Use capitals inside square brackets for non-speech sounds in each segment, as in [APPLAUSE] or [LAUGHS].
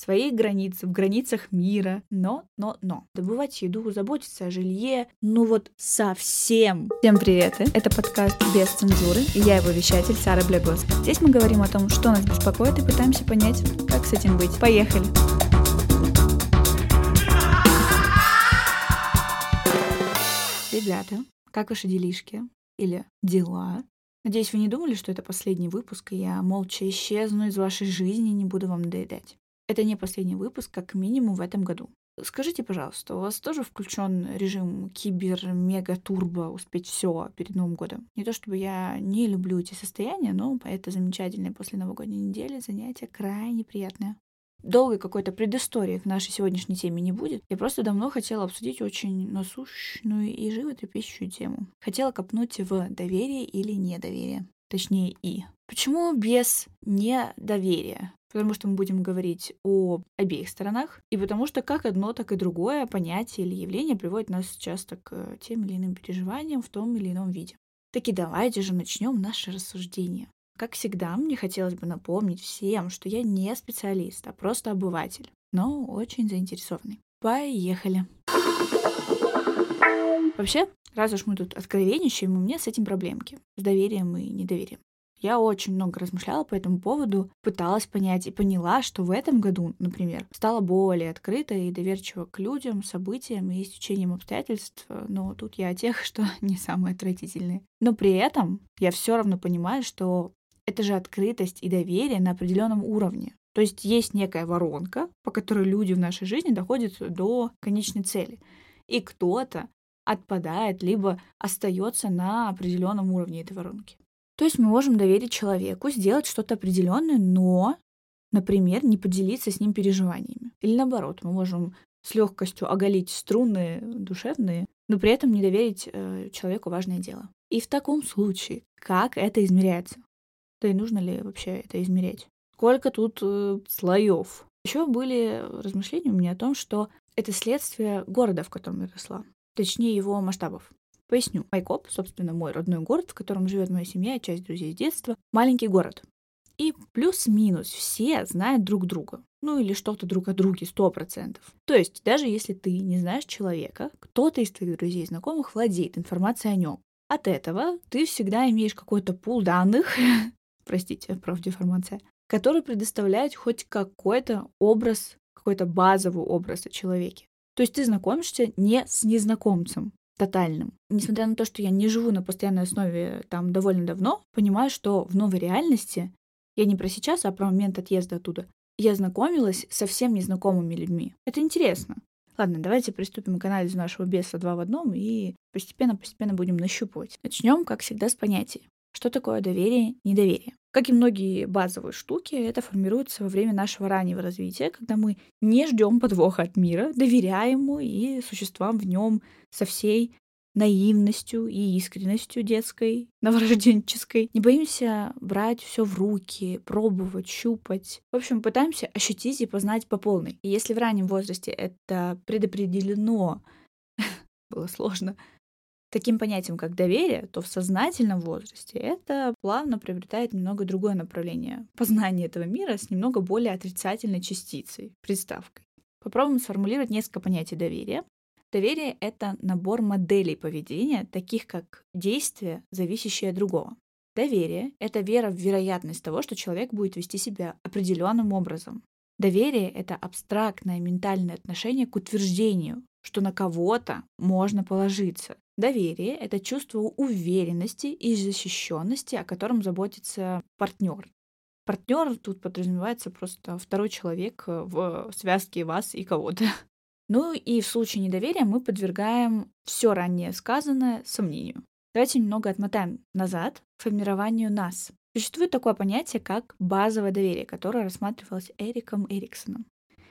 своих границ, в границах мира. Но, но, но. Добывать еду, заботиться о жилье, ну вот совсем. Всем привет! Это подкаст «Без цензуры» и я его вещатель Сара Блягоска. Здесь мы говорим о том, что нас беспокоит и пытаемся понять, как с этим быть. Поехали! Ребята, как ваши делишки? Или дела? Надеюсь, вы не думали, что это последний выпуск, и я молча исчезну из вашей жизни и не буду вам доедать. Это не последний выпуск, как минимум в этом году. Скажите, пожалуйста, у вас тоже включен режим кибер-мега-турбо успеть все перед Новым годом? Не то чтобы я не люблю эти состояния, но это замечательное после новогодней недели занятие крайне приятное. Долгой какой-то предыстории к нашей сегодняшней теме не будет. Я просто давно хотела обсудить очень насущную и животрепещущую тему. Хотела копнуть в доверие или недоверие. Точнее, и. Почему без недоверия? Потому что мы будем говорить о обеих сторонах, и потому что как одно, так и другое понятие или явление приводит нас часто к тем или иным переживаниям в том или ином виде. Таки давайте же начнем наше рассуждение. Как всегда, мне хотелось бы напомнить всем, что я не специалист, а просто обыватель, но очень заинтересованный. Поехали! Вообще, раз уж мы тут откровенничаем, у меня с этим проблемки, с доверием и недоверием. Я очень много размышляла по этому поводу, пыталась понять и поняла, что в этом году, например, стала более открыта и доверчива к людям, событиям и стечениям обстоятельств. Но тут я о тех, [LAUGHS] что не самые отвратительные. Но при этом я все равно понимаю, что это же открытость и доверие на определенном уровне. То есть есть некая воронка, по которой люди в нашей жизни доходят до конечной цели. И кто-то отпадает, либо остается на определенном уровне этой воронки. То есть мы можем доверить человеку сделать что-то определенное, но, например, не поделиться с ним переживаниями. Или наоборот, мы можем с легкостью оголить струны душевные, но при этом не доверить э, человеку важное дело. И в таком случае, как это измеряется? Да и нужно ли вообще это измерять? Сколько тут э, слоев? Еще были размышления у меня о том, что это следствие города, в котором я росла, точнее его масштабов. Поясню. Майкоп, собственно, мой родной город, в котором живет моя семья и часть друзей с детства, маленький город. И плюс-минус все знают друг друга. Ну или что-то друг о друге, сто процентов. То есть, даже если ты не знаешь человека, кто-то из твоих друзей и знакомых владеет информацией о нем. От этого ты всегда имеешь какой-то пул данных, [LAUGHS] простите, профдеформация, который предоставляет хоть какой-то образ, какой-то базовый образ о человеке. То есть ты знакомишься не с незнакомцем тотальным. Несмотря на то, что я не живу на постоянной основе там довольно давно, понимаю, что в новой реальности, я не про сейчас, а про момент отъезда оттуда, я знакомилась со всем незнакомыми людьми. Это интересно. Ладно, давайте приступим к анализу нашего беса два в одном и постепенно-постепенно будем нащупывать. Начнем, как всегда, с понятий. Что такое доверие, недоверие? Как и многие базовые штуки, это формируется во время нашего раннего развития, когда мы не ждем подвоха от мира, доверяем ему и существам в нем со всей наивностью и искренностью детской, [LAUGHS] новорожденческой. Не боимся брать все в руки, пробовать, щупать. В общем, пытаемся ощутить и познать по полной. И если в раннем возрасте это предопределено, [LAUGHS] было сложно, таким понятием, как доверие, то в сознательном возрасте это плавно приобретает немного другое направление познания этого мира с немного более отрицательной частицей, приставкой. Попробуем сформулировать несколько понятий доверия. Доверие — это набор моделей поведения, таких как действия, зависящие от другого. Доверие — это вера в вероятность того, что человек будет вести себя определенным образом. Доверие — это абстрактное ментальное отношение к утверждению, что на кого-то можно положиться, Доверие — это чувство уверенности и защищенности, о котором заботится партнер. Партнер тут подразумевается просто второй человек э, в связке вас и кого-то. [LAUGHS] Ну и в случае недоверия мы подвергаем все ранее сказанное сомнению. Давайте немного отмотаем назад к формированию нас. Существует такое понятие, как базовое доверие, которое рассматривалось Эриком Эриксоном.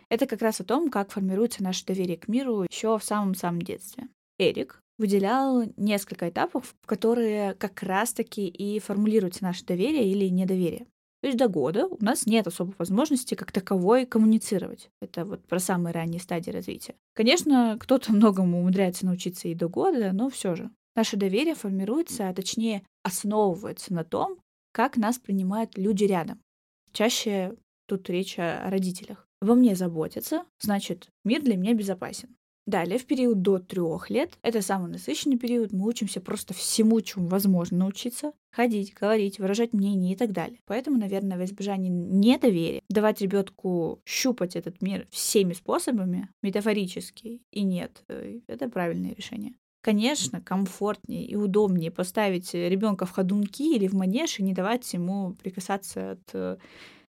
Это как раз о том, как формируется наше доверие к миру еще в самом-самом детстве. Эрик выделял несколько этапов, в которые как раз-таки и формулируется наше доверие или недоверие. То есть до года у нас нет особой возможности как таковой коммуницировать. Это вот про самые ранние стадии развития. Конечно, кто-то [LAUGHS] многому умудряется научиться и до года, но все же. Наше доверие формируется, а точнее основывается на том, как нас принимают люди рядом. Чаще тут речь о родителях. Во мне заботятся, значит, мир для меня безопасен. Далее, в период до трех лет, это самый насыщенный период, мы учимся просто всему, чему возможно научиться. Ходить, говорить, выражать мнение и так далее. Поэтому, наверное, в избежание недоверия давать ребенку щупать этот мир всеми способами, метафорически, и нет, э, это правильное решение. Конечно, комфортнее и удобнее поставить ребенка в ходунки или в манеж и не давать ему прикасаться от, э,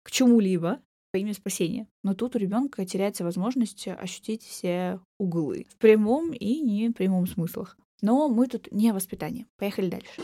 к чему-либо, во имя спасения. Но тут у ребенка теряется возможность ощутить все углы в прямом и не прямом смыслах. Но мы тут не о воспитании. Поехали дальше.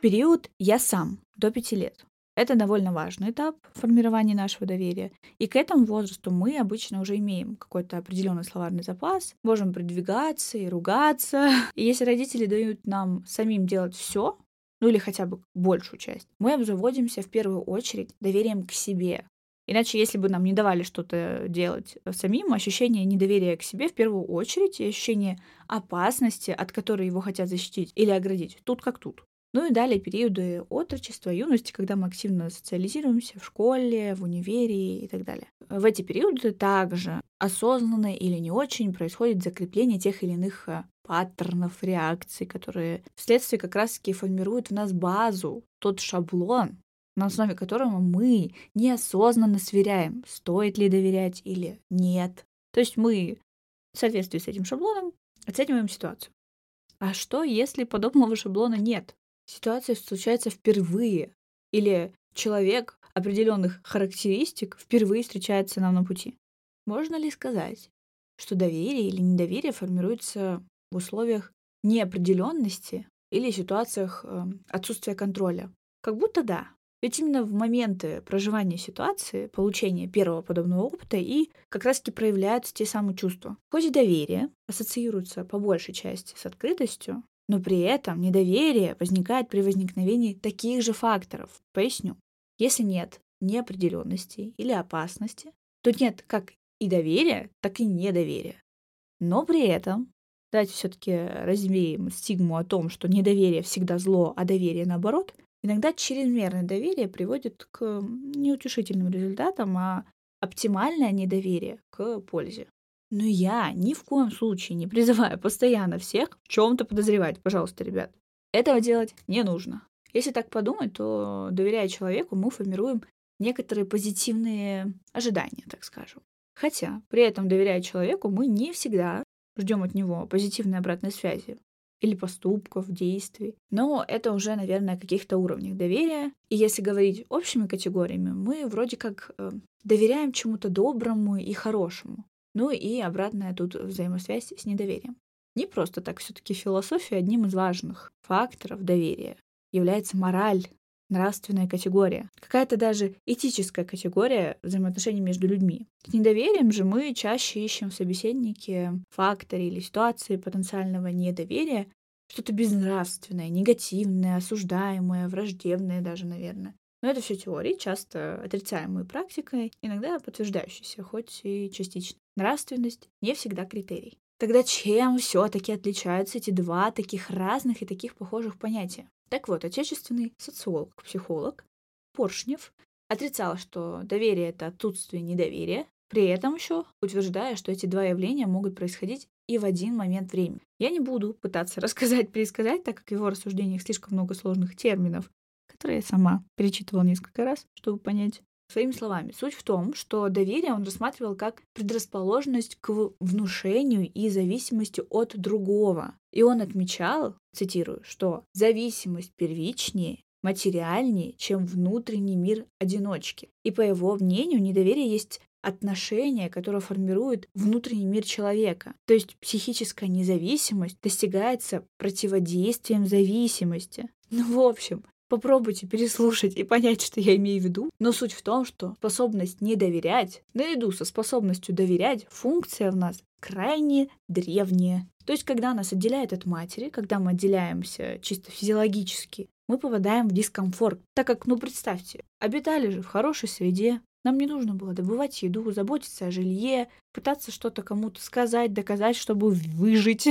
Период «я сам» до пяти лет. Это довольно важный этап формирования нашего доверия. И к этому возрасту мы обычно уже имеем какой-то определенный словарный запас, можем продвигаться и ругаться. [LAUGHS] И если родители дают нам самим делать все, ну или хотя бы большую часть, мы обзаводимся в первую очередь доверием к себе, Иначе, если бы нам не давали что-то делать э, самим, ощущение недоверия к себе в первую очередь и ощущение опасности, от которой его хотят защитить или оградить, тут как тут. Ну и далее периоды отрочества, юности, когда мы активно социализируемся в школе, в универе и так далее. В эти периоды также осознанно или не очень происходит закрепление тех или иных э, паттернов реакций, которые вследствие как раз-таки формируют в нас базу, тот шаблон, на основе которого мы неосознанно сверяем, стоит ли доверять или нет. То есть мы в соответствии с этим шаблоном оцениваем ситуацию. А что, если подобного шаблона нет? Ситуация случается впервые, или человек определенных характеристик впервые встречается нам на пути. Можно ли сказать, что доверие или недоверие формируется в условиях неопределенности или ситуациях э, отсутствия контроля? Как будто да. Ведь именно в моменты проживания ситуации, получения первого подобного опыта и как раз-таки проявляются те самые чувства. Хоть доверие ассоциируется по большей части с открытостью, но при этом недоверие возникает при возникновении таких же факторов. Поясню. Если нет неопределенности или опасности, то нет как и доверия, так и недоверия. Но при этом давайте все-таки развеем стигму о том, что недоверие всегда зло, а доверие наоборот — Иногда чрезмерное доверие приводит к неутешительным результатам, а оптимальное недоверие к пользе. Но я ни в коем случае не призываю постоянно всех в чем-то подозревать, пожалуйста, ребят. Этого делать не нужно. Если так подумать, то доверяя человеку, мы формируем некоторые позитивные ожидания, так скажем. Хотя при этом, доверяя человеку, мы не всегда ждем от него позитивной обратной связи или поступков, действий. Но это уже, наверное, каких-то уровнях доверия. И если говорить общими категориями, мы вроде как э, доверяем чему-то доброму и хорошему. Ну и обратная тут взаимосвязь с недоверием. Не просто так все-таки философия одним из важных факторов доверия является мораль, нравственная категория, какая-то даже этическая категория взаимоотношений между людьми. С недоверием же мы чаще ищем в собеседнике факторе или ситуации потенциального недоверия что-то безнравственное, негативное, осуждаемое, враждебное даже, наверное. Но это все теории, часто отрицаемые практикой, иногда подтверждающиеся, хоть и частично. Нравственность не всегда критерий. Тогда чем все-таки отличаются эти два таких разных и таких похожих понятия? Так вот, отечественный социолог, психолог Поршнев отрицал, что доверие — это отсутствие недоверия, при этом еще утверждая, что эти два явления могут происходить и в один момент времени. Я не буду пытаться [LAUGHS] рассказать, пересказать, так как в его рассуждениях слишком много сложных терминов, которые я сама перечитывала несколько раз, чтобы понять. Своими словами, суть в том, что доверие он рассматривал как предрасположенность к внушению и зависимости от другого. И он отмечал, цитирую, что зависимость первичнее материальнее, чем внутренний мир одиночки. И по его мнению, недоверие есть отношение, которое формирует внутренний мир человека. То есть психическая независимость достигается противодействием зависимости. Ну, в общем, Попробуйте переслушать и понять, что я имею в виду. Но суть в том, что способность не доверять, наряду со способностью доверять, функция в нас крайне древняя. То есть, когда нас отделяет от матери, когда мы отделяемся чисто физиологически, мы попадаем в дискомфорт. Так как, ну представьте, обитали же в хорошей среде, нам не нужно было добывать еду, заботиться о жилье, пытаться что-то кому-то сказать, доказать, чтобы выжить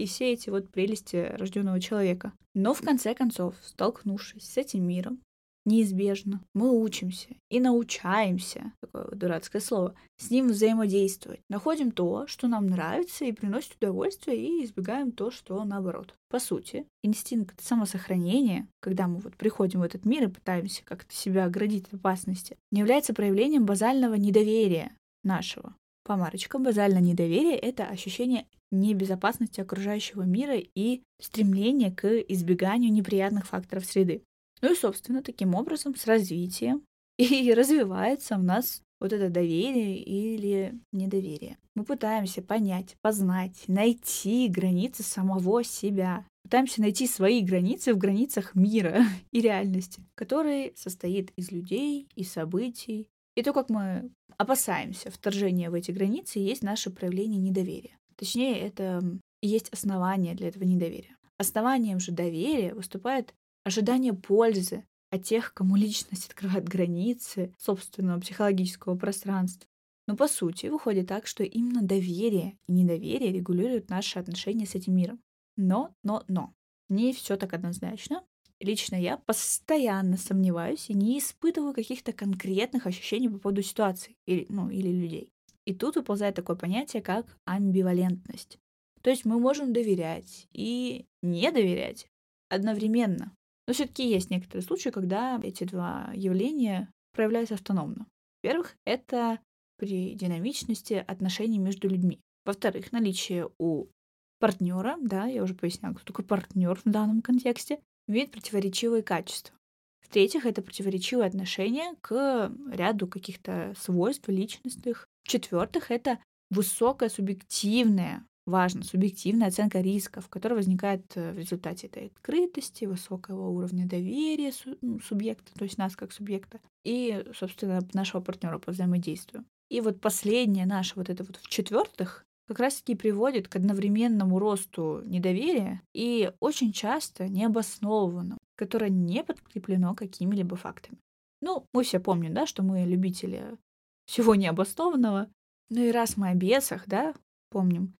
и все эти вот прелести рожденного человека. Но в конце концов, столкнувшись с этим миром, неизбежно. Мы учимся и научаемся, такое вот дурацкое слово, с ним взаимодействовать. Находим то, что нам нравится и приносит удовольствие, и избегаем то, что наоборот. По сути, инстинкт самосохранения, когда мы вот приходим в этот мир и пытаемся как-то себя оградить от опасности, не является проявлением базального недоверия нашего. Помарочка, базальное недоверие — это ощущение небезопасности окружающего мира и стремление к избеганию неприятных факторов среды. Ну и, собственно, таким образом с развитием и [LAUGHS] развивается у нас вот это доверие или недоверие. Мы пытаемся понять, познать, найти границы самого себя. Пытаемся найти свои границы в границах мира [LAUGHS] и реальности, который состоит из людей и событий. И то, как мы опасаемся вторжения в эти границы, есть наше проявление недоверия. Точнее, это есть основание для этого недоверия. Основанием же доверия выступает ожидание пользы от тех, кому личность открывает границы собственного психологического пространства. Но по сути выходит так, что именно доверие и недоверие регулируют наши отношения с этим миром. Но, но, но. Не все так однозначно. Лично я постоянно сомневаюсь и не испытываю каких-то конкретных ощущений по поводу ситуации или, ну, или людей. И тут выползает такое понятие, как амбивалентность. То есть мы можем доверять и не доверять одновременно. Но все-таки есть некоторые случаи, когда эти два явления проявляются автономно. Во-первых, это при динамичности отношений между людьми. Во-вторых, наличие у партнера, да, я уже поясняла, кто такой партнер в данном контексте, имеет противоречивые качества. В-третьих, это противоречивое отношение к ряду каких-то свойств личностных. В-четвертых, это высокая субъективная важно, субъективная оценка рисков, которая возникает э, в результате этой открытости, высокого уровня доверия субъекта, то есть нас как субъекта, и, собственно, нашего партнера по взаимодействию. И вот последнее наше, вот это вот в четвертых, как раз-таки приводит к одновременному росту недоверия и очень часто необоснованному, которое не подкреплено какими-либо фактами. Ну, мы все помним, да, что мы любители всего необоснованного. Ну и раз мы о бесах, да, помним,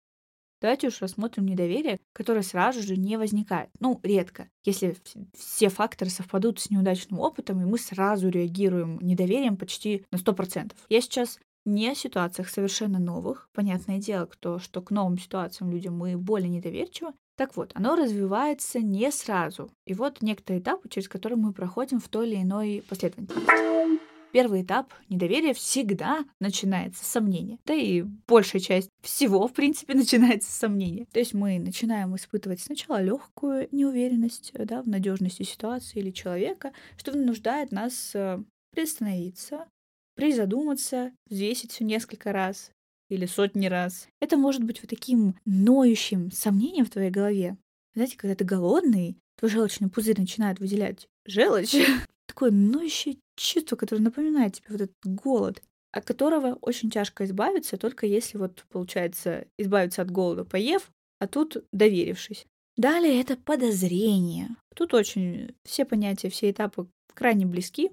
Давайте уж рассмотрим недоверие, которое сразу же не возникает. Ну, редко. Если все факторы совпадут с неудачным опытом, и мы сразу реагируем недоверием почти на 100%. Я сейчас не о ситуациях совершенно новых. Понятное дело, кто, что к новым ситуациям людям мы более недоверчивы. Так вот, оно развивается не сразу. И вот некоторые этапы, через которые мы проходим в той или иной последовательности. Первый этап недоверия всегда начинается с сомнения. Да и большая часть всего, в принципе, [LAUGHS] начинается с сомнения. То есть мы начинаем испытывать сначала легкую неуверенность да, в надежности ситуации или человека, что вынуждает нас э, приостановиться, призадуматься, взвесить все несколько раз или сотни раз. Это может быть вот таким ноющим сомнением в твоей голове. Знаете, когда ты голодный, твой желчный пузырь начинает выделять желчь, [LAUGHS] такое ноющее чувство, которое напоминает тебе вот этот голод, от которого очень тяжко избавиться, только если вот получается избавиться от голода, поев, а тут доверившись. Далее это подозрение. Тут очень все понятия, все этапы крайне близки.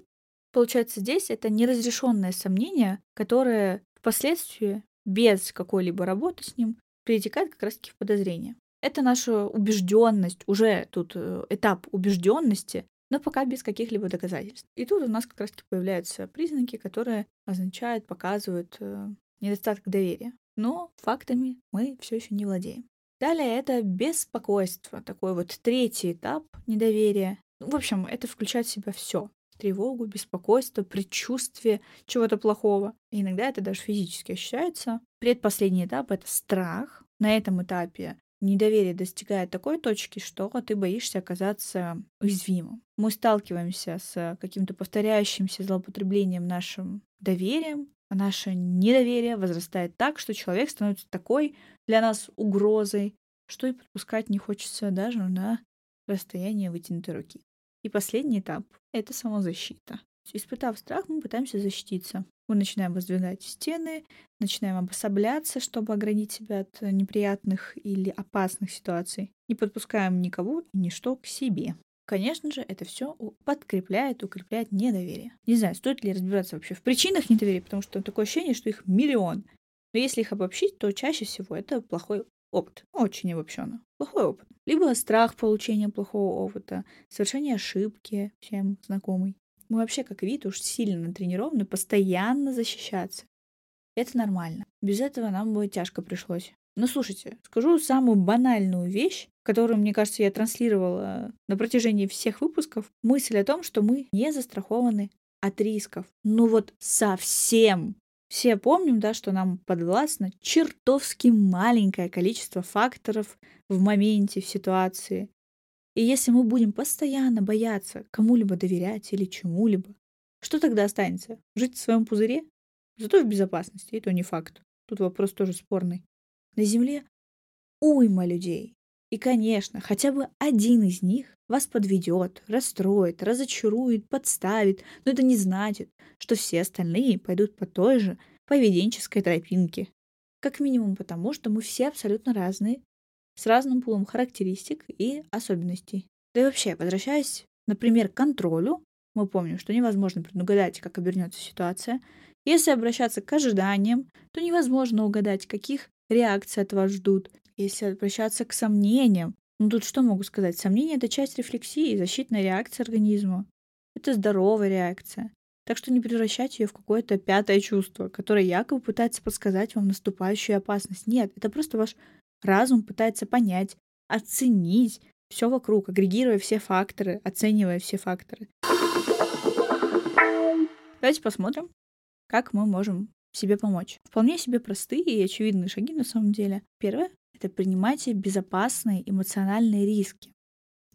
Получается, здесь это неразрешенное сомнение, которое впоследствии без какой-либо работы с ним перетекает как раз-таки в подозрение. Это наша убежденность, уже тут э, этап убежденности, но пока без каких-либо доказательств. И тут у нас как раз-таки появляются признаки, которые означают, показывают э, недостаток доверия. Но фактами мы все еще не владеем. Далее это беспокойство, такой вот третий этап недоверия. В общем, это включает в себя все тревогу, беспокойство, предчувствие чего-то плохого. И иногда это даже физически ощущается. Предпоследний этап — это страх. На этом этапе недоверие достигает такой точки, что ты боишься оказаться уязвимым. Мы сталкиваемся с каким-то повторяющимся злоупотреблением нашим доверием, а наше недоверие возрастает так, что человек становится такой для нас угрозой, что и подпускать не хочется даже на расстояние вытянутой руки. И последний этап — это самозащита. Испытав страх, мы пытаемся защититься. Мы начинаем воздвигать стены, начинаем обособляться, чтобы оградить себя от неприятных или опасных ситуаций. Не подпускаем никого и ничто к себе. Конечно же, это все подкрепляет, укрепляет недоверие. Не знаю, стоит ли разбираться вообще в причинах недоверия, потому что такое ощущение, что их миллион. Но если их обобщить, то чаще всего это плохой опыт. Очень обобщенно. Плохой опыт. Либо страх получения плохого опыта, совершение ошибки, всем знакомый. Мы вообще как вид уж сильно натренированы постоянно защищаться. Это нормально. Без этого нам бы тяжко пришлось. Но слушайте, скажу самую банальную вещь, которую, мне кажется, я транслировала на протяжении всех выпусков. Мысль о том, что мы не застрахованы от рисков. Ну вот совсем. Все помним, да, что нам подвластно чертовски маленькое количество факторов в моменте, в ситуации. И если мы будем постоянно бояться кому-либо доверять или чему-либо, что тогда останется? Жить в своем пузыре? Зато в безопасности, это не факт. Тут вопрос тоже спорный. На Земле уйма людей. И, конечно, хотя бы один из них вас подведет, расстроит, разочарует, подставит, но это не значит, что все остальные пойдут по той же поведенческой тропинке. Как минимум потому, что мы все абсолютно разные, с разным пулом характеристик и особенностей. Да и вообще, возвращаясь, например, к контролю, мы помним, что невозможно предугадать, как обернется ситуация. Если обращаться к ожиданиям, то невозможно угадать, каких реакций от вас ждут. Если обращаться к сомнениям, ну тут что могу сказать? Сомнение — это часть рефлексии, защитная реакция организма. Это здоровая реакция. Так что не превращайте ее в какое-то пятое чувство, которое якобы пытается подсказать вам наступающую опасность. Нет, это просто ваш разум пытается понять, оценить все вокруг, агрегируя все факторы, оценивая все факторы. Давайте посмотрим, как мы можем себе помочь. Вполне себе простые и очевидные шаги на самом деле. Первое — это принимайте безопасные эмоциональные риски.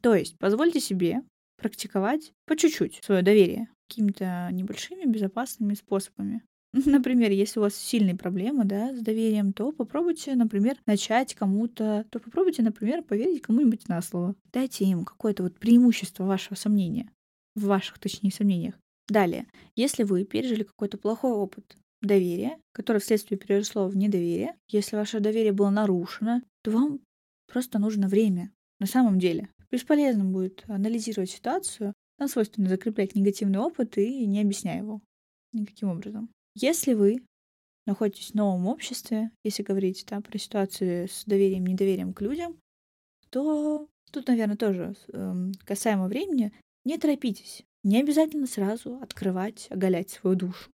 То есть позвольте себе практиковать по чуть-чуть свое доверие какими-то небольшими безопасными способами. [LAUGHS] Например, если у вас сильные проблемы да, с доверием, то попробуйте, например, начать кому-то, то попробуйте, например, поверить кому-нибудь на слово. Дайте им какое-то вот преимущество вашего сомнения, в ваших, точнее, сомнениях. Далее, если вы пережили какой-то плохой опыт, доверия, которое вследствие переросло в недоверие, если ваше доверие было нарушено, то вам просто нужно время. На самом деле, бесполезно будет анализировать ситуацию, нам свойственно закреплять негативный опыт и не объясняя его никаким образом. Если вы находитесь в новом обществе, если говорить да, про ситуацию с доверием, недоверием к людям, то тут, наверное, тоже э, касаемо времени, не торопитесь. Не обязательно сразу открывать, оголять свою душу.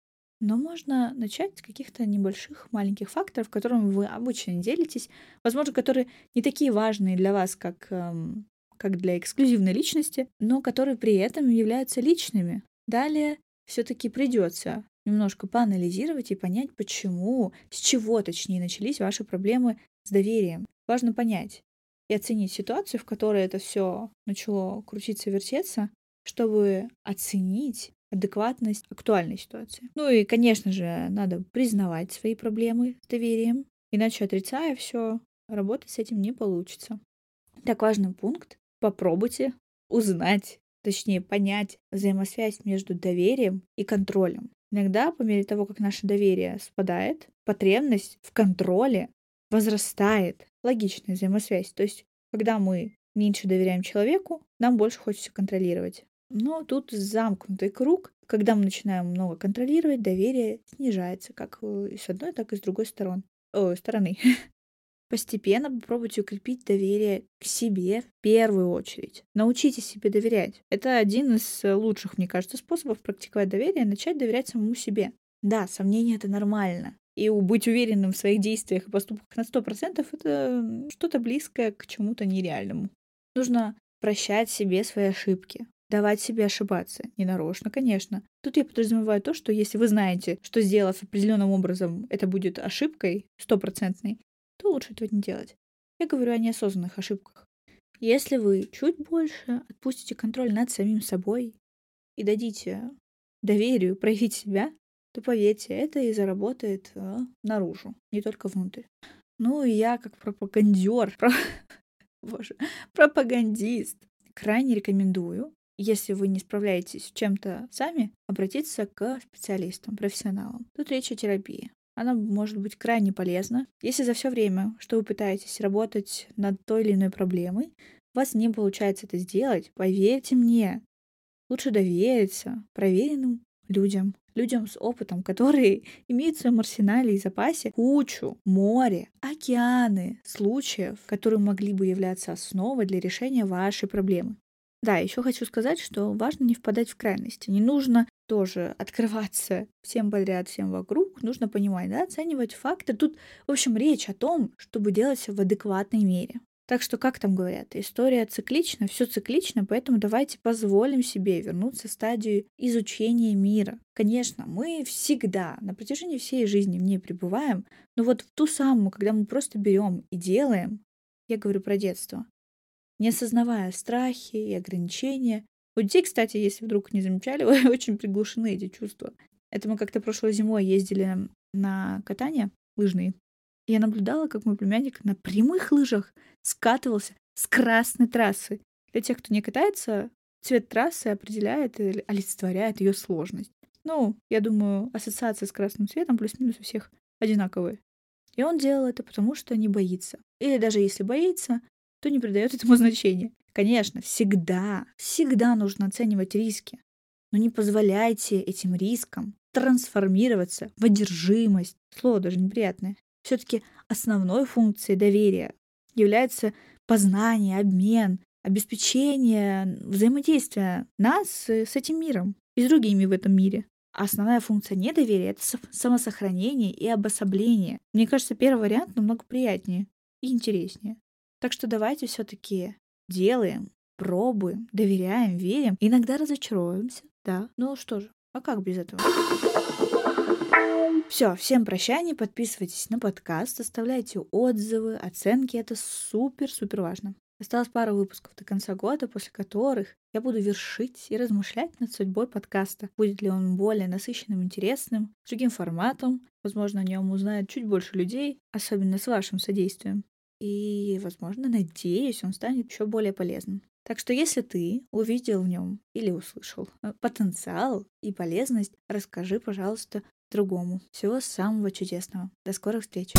Но можно начать с каких-то небольших маленьких факторов, которыми вы обычно делитесь, возможно, которые не такие важные для вас, как, эм, как для эксклюзивной личности, но которые при этом являются личными. Далее все-таки придется немножко поанализировать и понять, почему, с чего, точнее, начались ваши проблемы с доверием. Важно понять и оценить ситуацию, в которой это все начало крутиться, вертеться, чтобы оценить адекватность актуальной ситуации. Ну и, конечно же, надо признавать свои проблемы с доверием, иначе отрицая все, работать с этим не получится. Так важный пункт. Попробуйте узнать, точнее понять взаимосвязь между доверием и контролем. Иногда, по мере того, как наше доверие спадает, потребность в контроле возрастает. Логичная взаимосвязь. То есть, когда мы меньше доверяем человеку, нам больше хочется контролировать. Но тут замкнутый круг. Когда мы начинаем много контролировать, доверие снижается как и с одной, так и с другой сторон. О, стороны. [LAUGHS] Постепенно попробуйте укрепить доверие к себе в первую очередь. Научитесь себе доверять. Это один из лучших, мне кажется, способов практиковать доверие, начать доверять самому себе. Да, сомнения — это нормально. И быть уверенным в своих действиях и поступках на 100% — это что-то близкое к чему-то нереальному. Нужно прощать себе свои ошибки, давать себе ошибаться. Не нарочно, конечно. Тут я подразумеваю то, что если вы знаете, что сделав определенным образом, это будет ошибкой стопроцентной, то лучше этого не делать. Я говорю о неосознанных ошибках. Если вы чуть больше отпустите контроль над самим собой и дадите доверию проявить себя, то поверьте, это и заработает э, наружу, не только внутрь. Ну и я как пропагандер, про... [LAUGHS] боже, пропагандист, крайне рекомендую если вы не справляетесь с чем-то сами, обратиться к специалистам, профессионалам. Тут речь о терапии. Она может быть крайне полезна. Если за все время, что вы пытаетесь работать над той или иной проблемой, у вас не получается это сделать, поверьте мне, лучше довериться проверенным людям, людям с опытом, которые [LAUGHS] имеют в своем арсенале и запасе кучу, море, океаны случаев, которые могли бы являться основой для решения вашей проблемы. Да, еще хочу сказать, что важно не впадать в крайности. Не нужно тоже открываться всем подряд, всем вокруг. Нужно понимать, да, оценивать факты. Тут, в общем, речь о том, чтобы делать в адекватной мере. Так что, как там говорят, история циклична, все циклично, поэтому давайте позволим себе вернуться в стадию изучения мира. Конечно, мы всегда на протяжении всей жизни в ней пребываем, но вот в ту самую, когда мы просто берем и делаем, я говорю про детство, не осознавая страхи и ограничения. У детей, кстати, если вдруг не замечали, [LAUGHS] очень приглушены эти чувства. Это мы как-то прошлой зимой ездили на катание лыжные. Я наблюдала, как мой племянник на прямых лыжах скатывался с красной трассы. Для тех, кто не катается, цвет трассы определяет и олицетворяет ее сложность. Ну, я думаю, ассоциация с красным цветом плюс-минус у всех одинаковые. И он делал это потому, что не боится. Или даже если боится, то не придает этому [LAUGHS] значения. Конечно, всегда, всегда нужно оценивать риски. Но не позволяйте этим рискам трансформироваться в одержимость. Слово даже неприятное. Все-таки основной функцией доверия является познание, обмен, обеспечение взаимодействия нас с этим миром и с другими в этом мире. А основная функция недоверия — это самосохранение и обособление. Мне кажется, первый вариант намного приятнее и интереснее. Так что давайте все-таки делаем, пробуем, доверяем, верим. Иногда разочаровываемся, да. Ну что же, а как без этого? Все, всем прощание, подписывайтесь на подкаст, оставляйте отзывы, оценки, это супер-супер важно. Осталось пару выпусков до конца года, после которых я буду вершить и размышлять над судьбой подкаста. Будет ли он более насыщенным, интересным, с другим форматом. Возможно, о нем узнает чуть больше людей, особенно с вашим содействием. И, возможно, надеюсь, он станет еще более полезным. Так что если ты увидел в нем или услышал э, потенциал и полезность, расскажи, пожалуйста, другому. Всего самого чудесного. До скорых встреч.